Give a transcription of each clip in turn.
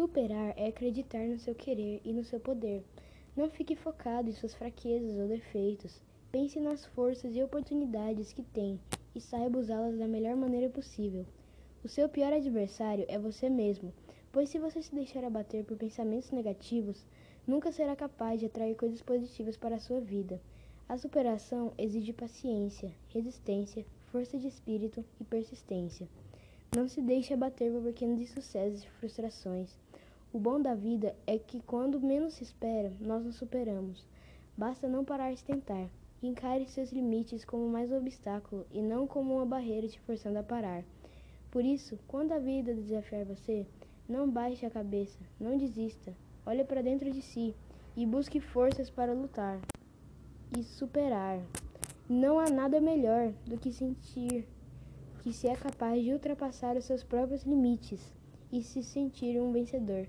Superar é acreditar no seu querer e no seu poder. Não fique focado em suas fraquezas ou defeitos. Pense nas forças e oportunidades que tem e saiba usá-las da melhor maneira possível. O seu pior adversário é você mesmo, pois se você se deixar abater por pensamentos negativos, nunca será capaz de atrair coisas positivas para a sua vida. A superação exige paciência, resistência, força de espírito e persistência. Não se deixe abater por pequenos insucessos e frustrações. O bom da vida é que quando menos se espera, nós nos superamos. Basta não parar de tentar. Encare seus limites como mais um obstáculo e não como uma barreira te forçando a parar. Por isso, quando a vida desafiar você, não baixe a cabeça, não desista. Olhe para dentro de si e busque forças para lutar e superar. Não há nada melhor do que sentir que se é capaz de ultrapassar os seus próprios limites e se sentir um vencedor,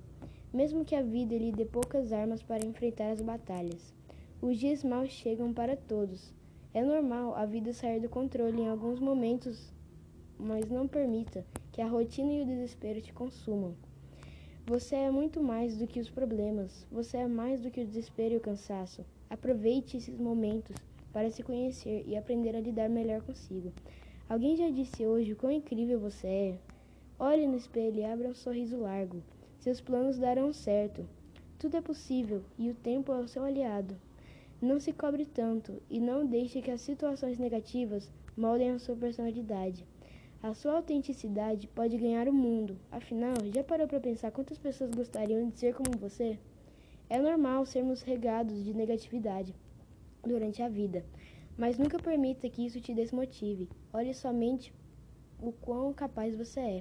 mesmo que a vida lhe dê poucas armas para enfrentar as batalhas. Os dias maus chegam para todos. É normal a vida sair do controle em alguns momentos, mas não permita que a rotina e o desespero te consumam. Você é muito mais do que os problemas, você é mais do que o desespero e o cansaço. Aproveite esses momentos para se conhecer e aprender a lidar melhor consigo. Alguém já disse hoje o quão incrível você é? Olhe no espelho e abra um sorriso largo. Seus planos darão certo. Tudo é possível e o tempo é o seu aliado. Não se cobre tanto e não deixe que as situações negativas moldem a sua personalidade. A sua autenticidade pode ganhar o mundo. Afinal, já parou para pensar quantas pessoas gostariam de ser como você? É normal sermos regados de negatividade durante a vida. Mas nunca permita que isso te desmotive. Olhe somente o quão capaz você é.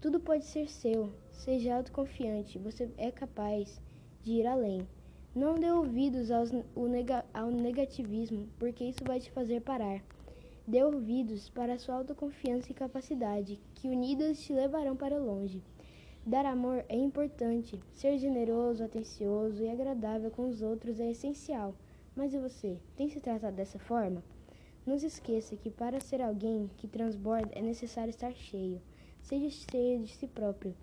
Tudo pode ser seu. Seja autoconfiante. Você é capaz de ir além. Não dê ouvidos aos, nega, ao negativismo, porque isso vai te fazer parar. Dê ouvidos para a sua autoconfiança e capacidade, que unidas te levarão para longe. Dar amor é importante. Ser generoso, atencioso e agradável com os outros é essencial. Mas e você? Tem se tratado dessa forma? Não se esqueça que para ser alguém que transborda é necessário estar cheio. Seja cheio de si próprio.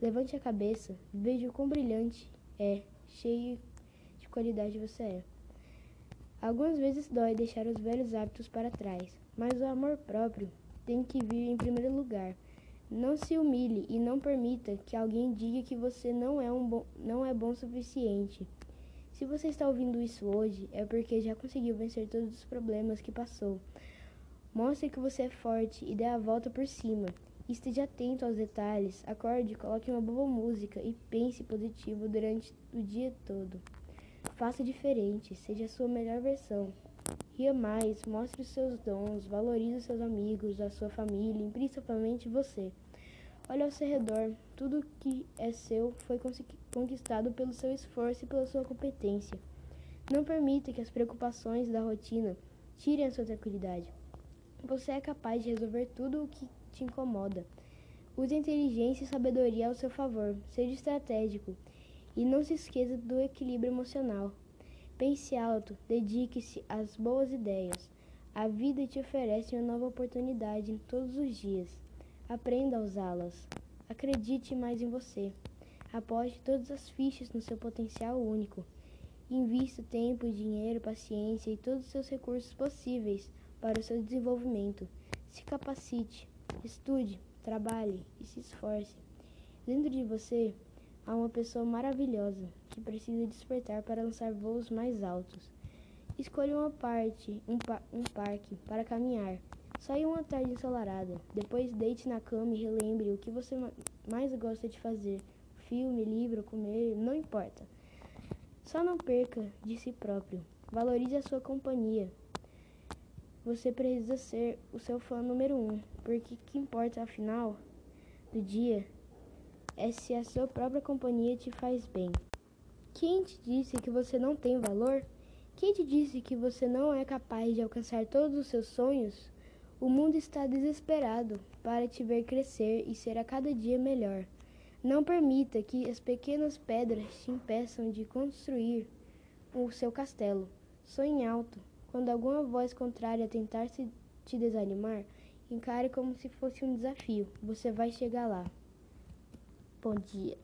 Levante a cabeça, veja o quão brilhante é, cheio de qualidade você é. Algumas vezes dói deixar os velhos hábitos para trás, mas o amor próprio tem que vir em primeiro lugar. Não se humilhe e não permita que alguém diga que você não é, um bom, não é bom o suficiente. Se você está ouvindo isso hoje, é porque já conseguiu vencer todos os problemas que passou. Mostre que você é forte e dê a volta por cima. Esteja atento aos detalhes, acorde, coloque uma boa música e pense positivo durante o dia todo. Faça diferente, seja a sua melhor versão. Ria mais, mostre os seus dons, valorize os seus amigos, a sua família e principalmente você. Olhe ao seu redor, tudo que é seu foi conquistado pelo seu esforço e pela sua competência. Não permita que as preocupações da rotina tirem a sua tranquilidade. Você é capaz de resolver tudo o que te incomoda. Use inteligência e sabedoria ao seu favor. Seja estratégico e não se esqueça do equilíbrio emocional. Pense alto, dedique-se às boas ideias. A vida te oferece uma nova oportunidade todos os dias. Aprenda a usá-las. Acredite mais em você. Aposte todas as fichas no seu potencial único. Invista tempo, dinheiro, paciência e todos os seus recursos possíveis para o seu desenvolvimento. Se capacite, estude, trabalhe e se esforce. Dentro de você há uma pessoa maravilhosa que precisa despertar para lançar voos mais altos. Escolha uma parte, um, pa um parque para caminhar Saia uma tarde ensolarada. Depois deite na cama e relembre o que você mais gosta de fazer. Filme, livro, comer, não importa. Só não perca de si próprio. Valorize a sua companhia. Você precisa ser o seu fã número um, porque que importa afinal do dia é se a sua própria companhia te faz bem. Quem te disse que você não tem valor? Quem te disse que você não é capaz de alcançar todos os seus sonhos? O mundo está desesperado para te ver crescer e ser a cada dia melhor. Não permita que as pequenas pedras te impeçam de construir o seu castelo. Sonhe alto. Quando alguma voz contrária tentar se te desanimar, encare como se fosse um desafio. Você vai chegar lá. Bom dia.